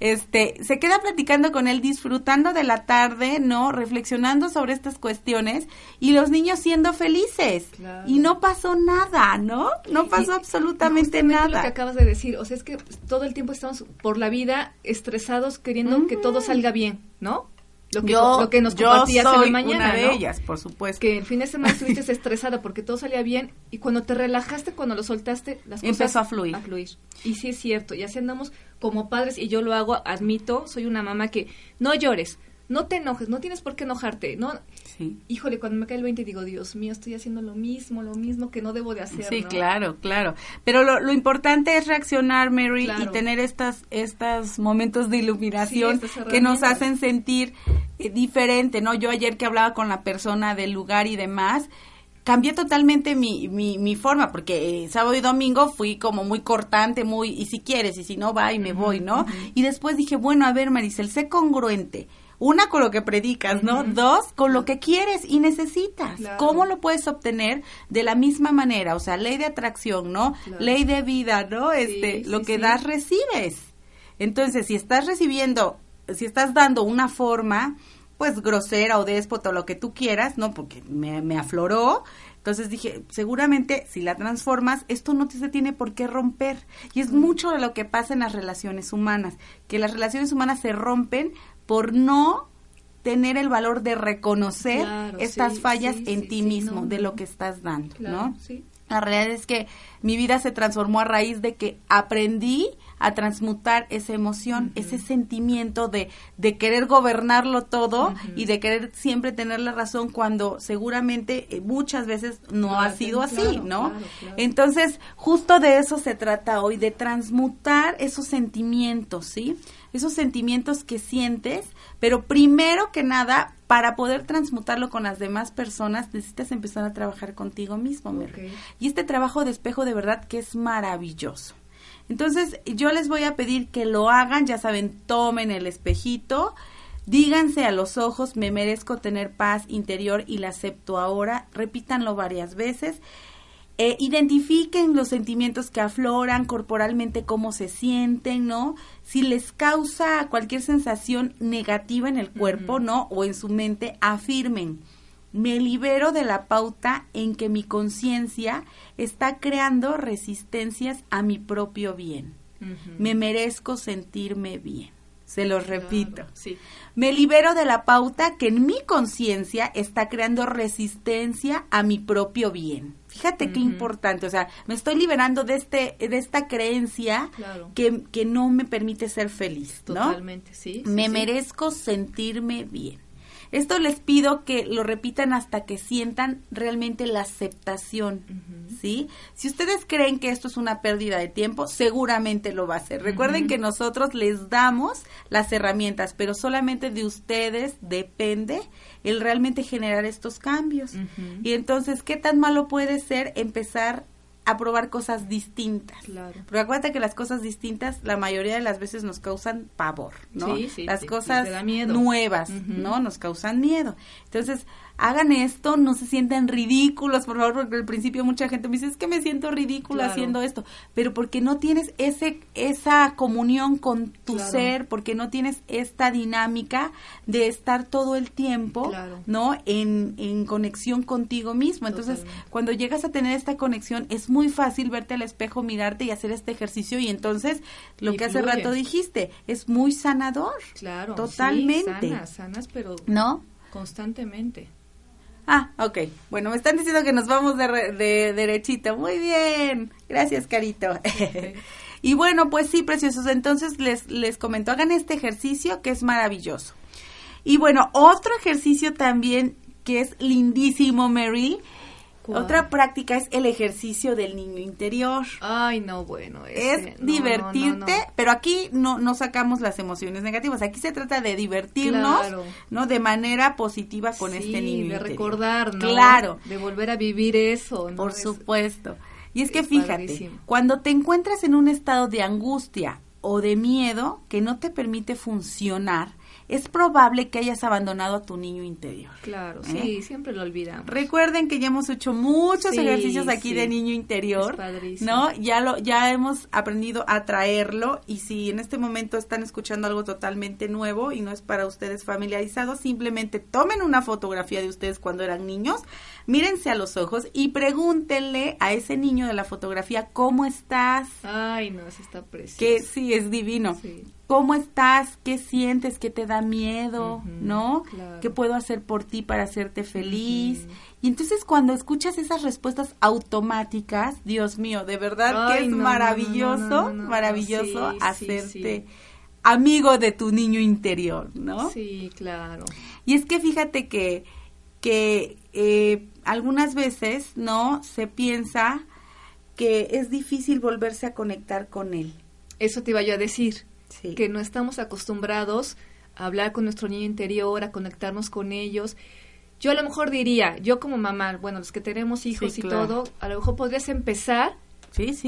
este, se queda platicando con él, disfrutando de la tarde, ¿no? Reflexionando sobre estas cuestiones y los niños siendo felices. Y no pasó nada. ¿no? No pasó absolutamente nada. lo que acabas de decir, o sea, es que todo el tiempo estamos por la vida estresados queriendo que todo salga bien, ¿no? Lo que, lo que nos compartías en la mañana, una de ellas, por supuesto. Que el fin de semana estuviste [laughs] estresada porque todo salía bien y cuando te relajaste, cuando lo soltaste, las cosas empezó a fluir. a fluir. Y sí es cierto, y así andamos como padres y yo lo hago, admito, soy una mamá que no llores, no te enojes, no tienes por qué enojarte, no. Sí. Híjole, cuando me cae el 20 digo, Dios mío, estoy haciendo lo mismo, lo mismo que no debo de hacer. Sí, claro, claro. Pero lo, lo, importante es reaccionar, Mary, y tener estas, estos momentos de iluminación que nos hacen sentir eh, diferente, ¿no? Yo ayer que hablaba con la persona del lugar y demás, cambié totalmente mi, mi, mi forma, porque eh, sábado y domingo fui como muy cortante, muy, y si quieres, y si no, va y me voy, ¿no? Y después dije, bueno, a ver, Maricel, sé congruente una con lo que predicas, ¿no? Dos, con lo que quieres y necesitas. ¿Cómo lo puedes obtener de la misma manera? O sea, ley de atracción, ¿no? Ley de vida, ¿no? Este, lo que das recibes. Entonces, si estás recibiendo, si estás dando una forma, pues grosera o déspota o lo que tú quieras, ¿no? Porque me, me afloró. Entonces dije, seguramente si la transformas, esto no te se tiene por qué romper. Y es mucho de lo que pasa en las relaciones humanas, que las relaciones humanas se rompen por no tener el valor de reconocer estas fallas en ti mismo, de lo que estás dando, ¿no? La realidad es que mi vida se transformó a raíz de que aprendí a transmutar esa emoción, ese sentimiento de, de querer gobernarlo todo y de querer siempre tener la razón cuando seguramente eh, muchas veces no, ha sido así, ¿no? Entonces, justo de eso se trata hoy, de transmutar esos sentimientos, ¿sí? Esos sentimientos que sientes, pero primero que nada, para poder transmutarlo con las demás personas, necesitas empezar a trabajar contigo mismo, Y este trabajo de espejo de verdad que es maravilloso. Entonces, yo les voy a pedir que lo hagan, ya saben, tomen el espejito, díganse a los ojos, me merezco tener paz interior y la acepto ahora, repítanlo varias veces. Eh, identifiquen los sentimientos que afloran corporalmente, cómo se sienten, ¿no? Si les causa cualquier sensación negativa en el cuerpo, ¿no? O en su mente, afirmen me libero de la pauta en que mi conciencia está creando resistencias a mi propio bien. Me merezco sentirme bien. Se los repito. sí. Me libero de la pauta que en mi conciencia está creando resistencia a mi propio bien. Fíjate qué importante, o sea, me estoy liberando de este de esta creencia que, que, no me permite ser feliz, ¿no? Totalmente, sí. me merezco sentirme bien. Esto les pido que lo repitan hasta que sientan realmente la aceptación, ¿sí? Si ustedes creen que esto es una pérdida de tiempo, seguramente lo va a hacer. Recuerden que nosotros les damos las herramientas, pero solamente de ustedes depende el realmente generar estos cambios. Y entonces, ¿qué tan malo puede ser empezar a probar cosas distintas. Claro. Porque acuérdate que las cosas distintas la mayoría de las veces nos causan pavor, ¿no? Sí, sí, las cosas nuevas, ¿no? Nos causan miedo. Entonces, hagan esto, no se sientan ridículos, por favor, porque al principio mucha gente me dice, es que me siento ridícula haciendo esto, pero porque no tienes ese esa comunión con tu ser, porque no tienes esta dinámica de estar todo el tiempo, ¿no? En, en conexión contigo mismo. Entonces, cuando llegas a tener esta conexión, es muy fácil verte al espejo, mirarte y hacer este ejercicio y entonces, lo que hace rato dijiste, es muy sanador. Claro. Totalmente. sanas, sanas, pero... ¿No? Constantemente. Ah, ok. Bueno, me están diciendo que nos vamos de, de derechito. Muy bien. Gracias, Carito. [laughs] y bueno, pues sí, preciosos. Entonces les, les comento, hagan este ejercicio que es maravilloso. Y bueno, otro ejercicio también que es lindísimo, Mary, otra práctica es el ejercicio del niño interior. Ay, no, bueno. es divertirte, pero aquí no, no sacamos las emociones negativas. Aquí se trata de divertirnos, ¿no? De manera positiva con este niño. De recordar, ¿no? Claro. De volver a vivir eso, Por supuesto. Y es que fíjate, cuando te encuentras en un estado de angustia o de miedo que no te permite funcionar, es probable que hayas abandonado a tu niño interior. Claro, ¿eh? sí, siempre lo olvidamos. Recuerden que ya hemos hecho muchos ejercicios aquí de niño interior, ¿no? Ya lo ya hemos aprendido a traerlo y si en este momento están escuchando algo totalmente nuevo y no es para ustedes familiarizados, simplemente tomen una fotografía de ustedes cuando eran niños, mírense a los ojos y pregúntenle a ese niño de la fotografía cómo estás. Ay, no, eso está precioso. Que sí, es divino. Sí cómo estás, qué sientes, qué te da miedo, ¿no? ¿Qué puedo hacer por ti para hacerte feliz? Y entonces cuando escuchas esas respuestas automáticas, Dios mío, de verdad que es maravilloso, maravilloso hacerte amigo de tu niño interior, ¿no? Sí, claro. Y es que fíjate que, que eh, algunas veces, ¿no? Se piensa que es difícil volverse a conectar con él. Eso te iba yo a decir que no estamos acostumbrados a hablar con nuestro niño interior, a conectarnos con ellos. Yo a lo mejor diría, yo como mamá, bueno, los que tenemos hijos y todo, a lo mejor podrías empezar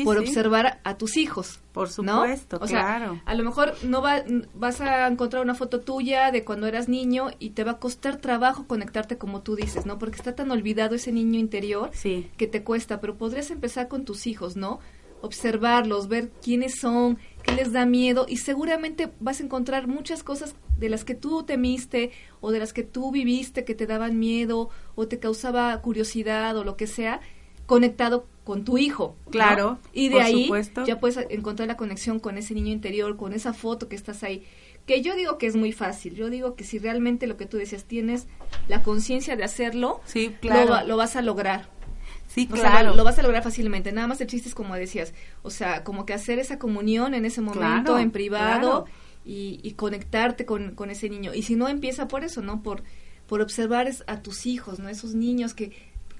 por observar a tus hijos. Por supuesto, o Sea, a lo mejor no va, vas a encontrar una foto tuya de cuando eras niño y te va a costar trabajo conectarte como tú dices, ¿no? Porque está tan olvidado ese niño interior que te cuesta, pero podrías empezar con tus hijos, ¿no? observarlos, ver quiénes son, qué les da miedo y seguramente vas a encontrar muchas cosas de las que tú temiste o de las que tú viviste que te daban miedo o te causaba curiosidad o lo que sea conectado con tu hijo. Claro. Y de ahí ya puedes encontrar la conexión con ese niño interior, con esa foto que estás ahí. Que yo digo que es muy fácil. Yo digo que si realmente lo que tú decías tienes la conciencia de hacerlo, sí, claro. lo vas a lograr. Sí, claro. lo, vas a lograr fácilmente. Nada más el chiste es como decías, o sea, como que hacer esa comunión en ese momento, en privado, y, conectarte con, con, ese niño. Y si no, empieza por eso, ¿no? Por, por observar a tus hijos, ¿no? Esos niños que,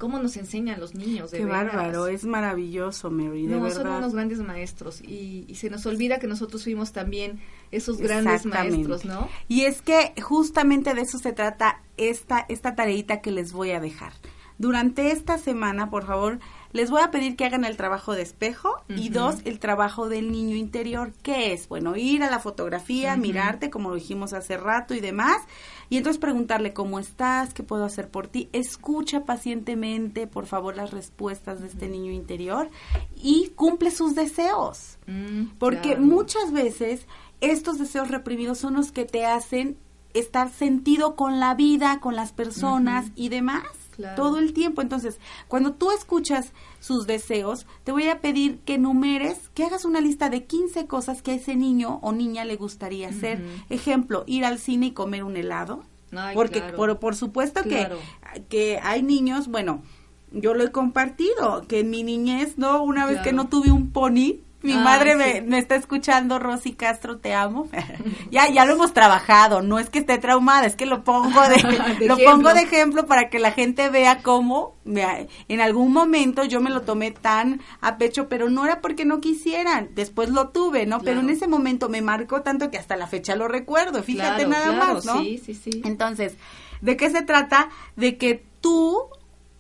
cómo nos enseñan los niños, de Qué bárbaro, es maravilloso, Mary, de no, son unos grandes maestros y, y, se nos olvida que nosotros fuimos también esos grandes maestros, ¿no? Y es que justamente de eso se trata esta, esta tareita que les voy a dejar. Durante esta semana, por favor, les voy a pedir que hagan el trabajo de espejo y dos, el trabajo del niño interior. ¿Qué es? Bueno, ir a la fotografía, mirarte, como lo dijimos hace rato y demás, y entonces preguntarle cómo estás, qué puedo hacer por ti. Escucha pacientemente, por favor, las respuestas de este niño interior y cumple sus deseos. Mm, Porque muchas veces estos deseos reprimidos son los que te hacen estar sentido con la vida, con las personas y demás todo el tiempo. Entonces, cuando tú escuchas sus deseos, te voy a pedir que numeres, que hagas una lista de 15 cosas que a ese niño o niña le gustaría hacer. Ejemplo, ir al cine y comer un helado. porque por, por, supuesto que, que hay niños, bueno, yo lo he compartido, que en mi niñez, ¿no? Una vez que no tuve un pony, mi madre me, está escuchando, Rosy Castro, te amo. [laughs] ya, ya lo hemos trabajado, no es que esté traumada, es que lo pongo de, [laughs] lo pongo de ejemplo para que la gente vea cómo en algún momento yo me lo tomé tan a pecho, pero no era porque no quisieran, después lo tuve, ¿no? Pero en ese momento me marcó tanto que hasta la fecha lo recuerdo, fíjate nada más, ¿no? Sí, sí, sí. Entonces, ¿de qué se trata? De que tú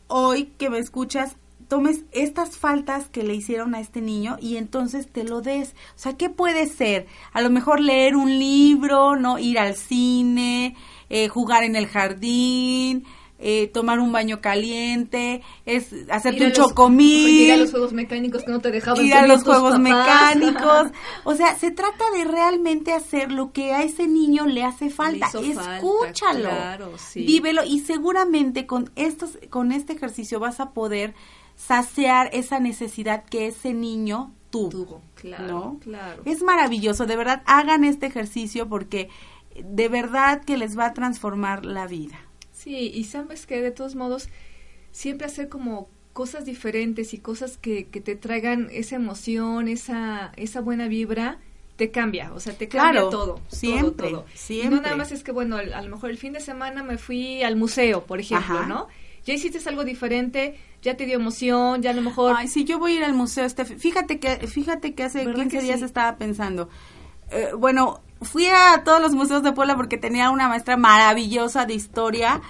hoy que me escuchas tomes estas faltas que le hicieron a este niño y entonces te lo des. O sea, ¿qué puede ser? A lo mejor leer un libro, ¿no? Ir al cine, eh, jugar en el jardín, eh, tomar un baño caliente, es hacerte un chocomil. Ir a los juegos mecánicos que no te dejaban. Ir a los juegos mecánicos. [laughs] O sea, se trata de realmente hacer lo que a ese niño le hace falta. Escúchalo. claro, sí. Vívelo y seguramente con estos, con este ejercicio vas a poder saciar esa necesidad que ese niño tuvo. claro, claro. Es maravilloso, de verdad, hagan este ejercicio porque de verdad que les va a transformar la vida. Sí, y sabes que de todos modos, siempre hacer como cosas diferentes y cosas que, que te traigan esa emoción, esa, esa buena vibra, te cambia, o sea, te cambia todo, siempre, todo, siempre. no nada más es que, bueno, a lo mejor el fin de semana me fui al museo, por ejemplo, ¿no? Ya hiciste algo diferente, ya te dio emoción, ya a lo mejor... Ay, sí, yo voy a ir al museo, este, fíjate que, fíjate que hace 15 días estaba pensando, eh, bueno, fui a todos los museos de Puebla porque tenía una maestra maravillosa de historia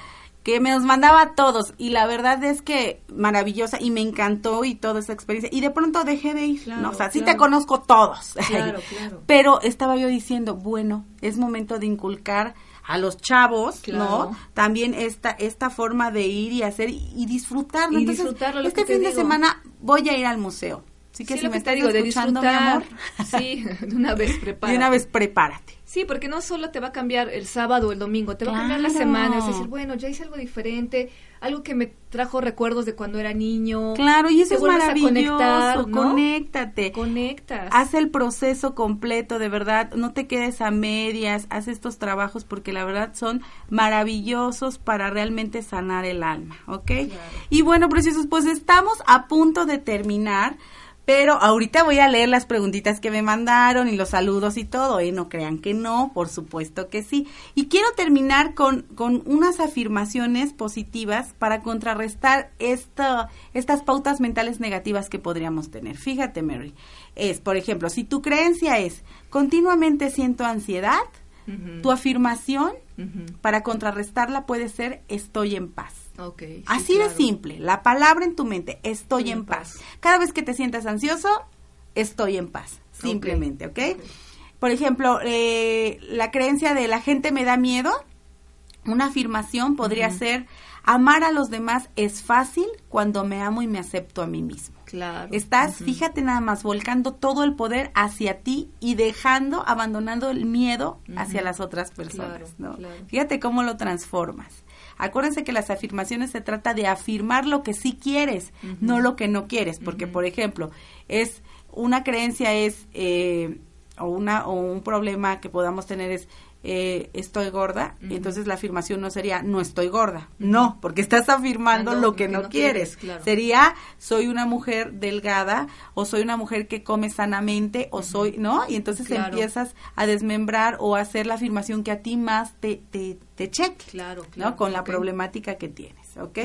que me los mandaba a todos y la verdad es que maravillosa y me encantó y toda esa experiencia. Y de pronto dejé de ir, ¿no? O sea, sí te conozco todos, claro, claro. [laughs] pero estaba yo diciendo, bueno, es momento de inculcar a los chavos, ¿no? También esta esta forma de ir y hacer y disfrutarlo. Y Entonces, disfrutarlo, este fin de semana voy a ir al museo. Así que si me estás escuchando, mi amor, sí, [laughs] de una vez prepárate. De una vez prepárate. Sí, porque no solo te va a cambiar el sábado o el domingo, te va a cambiar la semana, es decir, bueno, ya hice algo diferente, algo que me trajo recuerdos de cuando era niño. Claro, y eso es maravilloso, conéctate. Conectas. Haz el proceso completo, de verdad, no te quedes a medias, haz estos trabajos porque la verdad son maravillosos para realmente sanar el alma, ¿ok? Y bueno, preciosos, pues estamos a punto de terminar. Pero ahorita voy a leer las preguntitas que me mandaron y los saludos y todo, ¿eh? No crean que no, por supuesto que sí. Y quiero terminar con, con unas afirmaciones positivas para contrarrestar esta, estas pautas mentales negativas que podríamos tener. Fíjate, Mary. Es, por ejemplo, si tu creencia es continuamente siento ansiedad, tu afirmación para contrarrestarla puede ser estoy en paz. Así de simple, la palabra en tu mente, estoy en paz. Cada vez que te sientas ansioso, estoy en paz, simplemente, ¿ok? Por ejemplo, eh, la creencia de la gente me da miedo, una afirmación podría ser, amar a los demás es fácil cuando me amo y me acepto a mí mismo. Claro. Estás, fíjate nada más, volcando todo el poder hacia ti y dejando, abandonando el miedo hacia las otras personas, ¿no? Fíjate cómo lo transformas. Acuérdense que las afirmaciones se trata de afirmar lo que sí quieres, no lo que no quieres, porque por ejemplo, es una creencia es eh, o una o un problema que podamos tener es eh, estoy gorda, y entonces la afirmación no sería no estoy gorda, no, porque estás afirmando lo que no, quieres. Sería soy una mujer delgada o soy una mujer que come sanamente o soy, ¿no? Y entonces empiezas a desmembrar o a hacer la afirmación que a ti más te, te, te cheque, claro, ¿no? Con la problemática que tienes, ¿ok?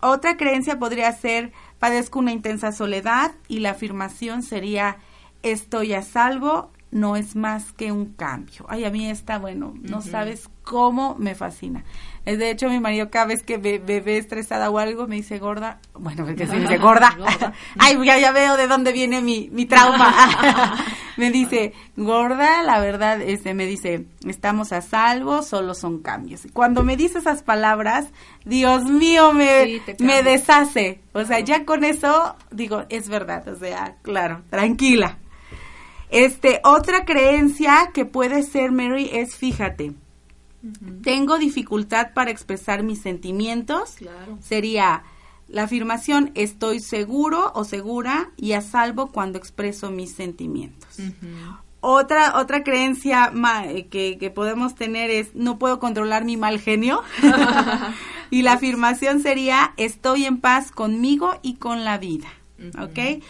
Otra creencia podría ser padezco una intensa soledad y la afirmación sería estoy a salvo no es más que un cambio. Ay, a mí está, bueno, no sabes cómo me fascina. Eh, de hecho, mi marido cada vez que me, ve estresada o algo me dice gorda, bueno, porque se dice [laughs] gorda. [laughs] Ay, ya, ya veo de dónde viene mi, mi trauma. [laughs] me dice, gorda, la verdad, este, me dice, estamos a salvo, solo son cambios. Cuando me dice esas palabras, Dios mío, me, me deshace. O sea, ya con eso digo, es verdad, o sea, claro, tranquila, este, otra creencia que puede ser, Mary, es fíjate, tengo dificultad para expresar mis sentimientos. Sería la afirmación estoy seguro o segura y a salvo cuando expreso mis sentimientos. Otra, otra creencia eh, que, que, podemos tener es no puedo controlar mi mal genio. [laughs] y la afirmación sería estoy en paz conmigo y con la vida. ¿Ok?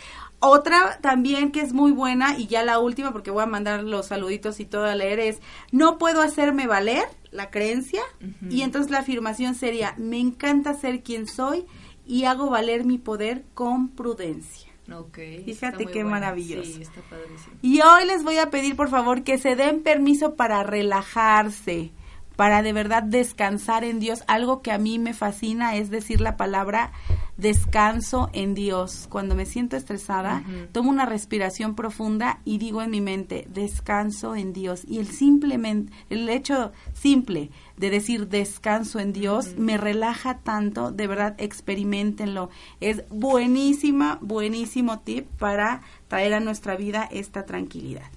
Otra también que es muy buena y ya la última porque voy a mandar los saluditos y todo a leer es no puedo hacerme valer la creencia y entonces la afirmación sería me encanta ser quien soy y hago valer mi poder con prudencia. Okay, Fíjate qué maravilloso. Sí, está y hoy les voy a pedir por favor que se den permiso para relajarse, para de verdad descansar en Dios. Algo que a mí me fascina es decir la palabra descanso en Dios. Cuando me siento estresada, tomo una respiración profunda y digo en mi mente, descanso en Dios. Y el simplemente, el hecho simple de decir descanso en Dios me relaja tanto, de verdad experimentenlo. Es buenísima, buenísimo tip para traer a nuestra vida esta tranquilidad.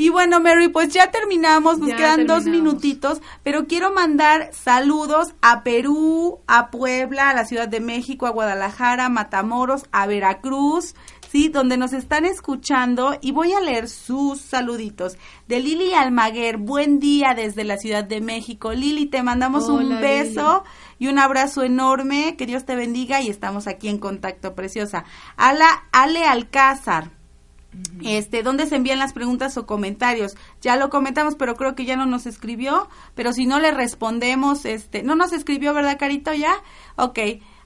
Y bueno, Mary, pues ya terminamos, nos quedan dos minutitos, pero quiero mandar saludos a Perú, a Puebla, a la Ciudad de México, a Guadalajara, a Matamoros, a Veracruz, ¿sí? Donde nos están escuchando y voy a leer sus saluditos. De Lili Almaguer, buen día desde la Ciudad de México. Lili, te mandamos un beso y un abrazo enorme, que Dios te bendiga y estamos aquí en contacto, preciosa. Ala, Ale Alcázar, este, ¿dónde se envían las preguntas o comentarios? Ya lo comentamos, pero creo que ya no nos escribió, pero si no le respondemos, este, no nos escribió, ¿verdad, Carito? Ya, ok.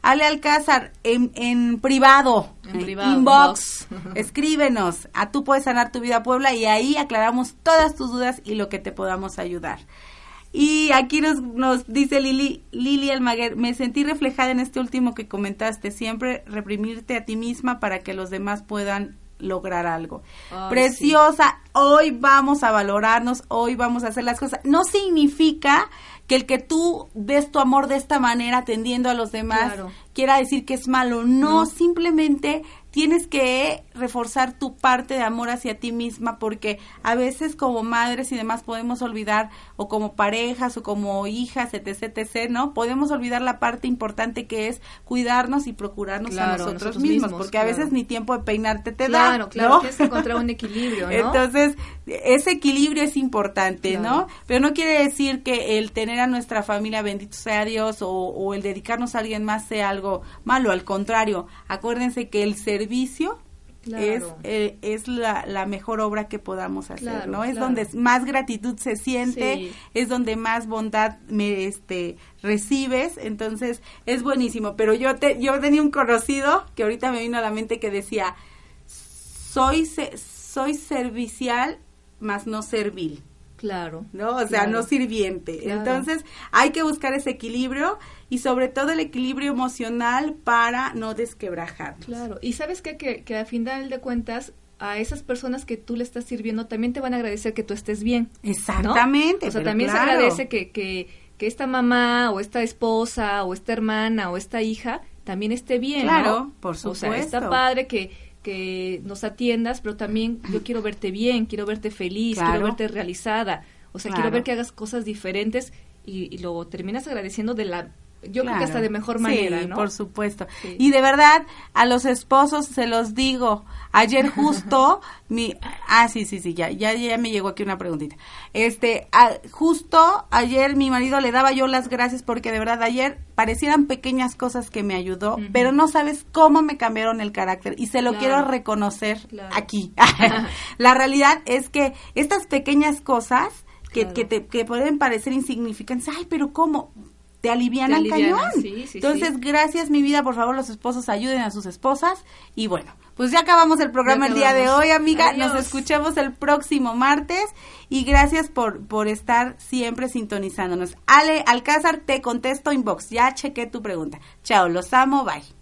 Ale Alcázar, en, en privado, en privado, inbox, [laughs] escríbenos a Tú Puedes Sanar Tu Vida Puebla y ahí aclaramos todas tus dudas y lo que te podamos ayudar. Y aquí nos, nos dice Lili, Lili Almaguer, me sentí reflejada en este último que comentaste, siempre reprimirte a ti misma para que los demás puedan lograr algo. Preciosa, hoy vamos a valorarnos, hoy vamos a hacer las cosas. No significa que el que tú des tu amor de esta manera atendiendo a los demás quiera decir que es malo. no, simplemente tienes que reforzar tu parte de amor hacia ti misma porque a veces como madres y demás podemos olvidar o como parejas o como hijas, etc, etc, ¿no? Podemos olvidar la parte importante que es cuidarnos y procurarnos a nosotros, mismos, porque a veces ni tiempo de peinarte te da. Claro, claro, tienes que encontrar un equilibrio, [laughs] ¿no? Entonces, ese equilibrio es importante, ¿no? Pero no quiere decir que el tener a nuestra familia, bendito sea Dios, o, o el dedicarnos a alguien más sea algo malo, al contrario, acuérdense que el ser servicio es, eh, es la, la, mejor obra que podamos hacer, ¿no? Es donde más gratitud se siente, es donde más bondad me este recibes, entonces es buenísimo. Pero yo te, yo tenía un conocido que ahorita me vino a la mente que decía soy soy servicial, más no servil. Claro. ¿No? O sea, no sirviente. Entonces, hay que buscar ese equilibrio y sobre todo el equilibrio emocional para no desquebrajarnos. Claro. Y sabes qué? que, que a final de cuentas, a esas personas que tú le estás sirviendo también te van a agradecer que tú estés bien. Exactamente. O sea, también se agradece que, que, que, esta mamá o esta esposa o esta hermana o esta hija también esté bien. Claro, por supuesto. O sea, está padre que, que nos atiendas, pero también yo quiero verte bien, quiero verte feliz, quiero verte realizada. O sea, quiero ver que hagas cosas diferentes y, y, lo terminas agradeciendo de la yo creo que hasta de mejor manera, sí, por supuesto. Y de verdad, a los esposos se los digo. Ayer justo [laughs] mi ah sí, sí, sí, ya ya ya me llegó aquí una preguntita. Este, justo ayer mi marido le daba yo las gracias porque de verdad ayer parecieran pequeñas cosas que me ayudó, pero no sabes cómo me cambiaron el carácter y se lo quiero reconocer aquí. [laughs] La realidad es que estas pequeñas cosas que, que, te, que pueden parecer insignificantes, ay, pero ¿cómo? Te alivian al cañón. Entonces, gracias mi vida, por favor, los esposos ayuden a sus esposas. Y bueno, pues ya acabamos el programa el día de hoy, amiga. Nos escuchamos el próximo martes y gracias por, por estar siempre sintonizándonos. Ale Alcázar, te contesto inbox. Ya chequé tu pregunta. Chao, los amo, bye.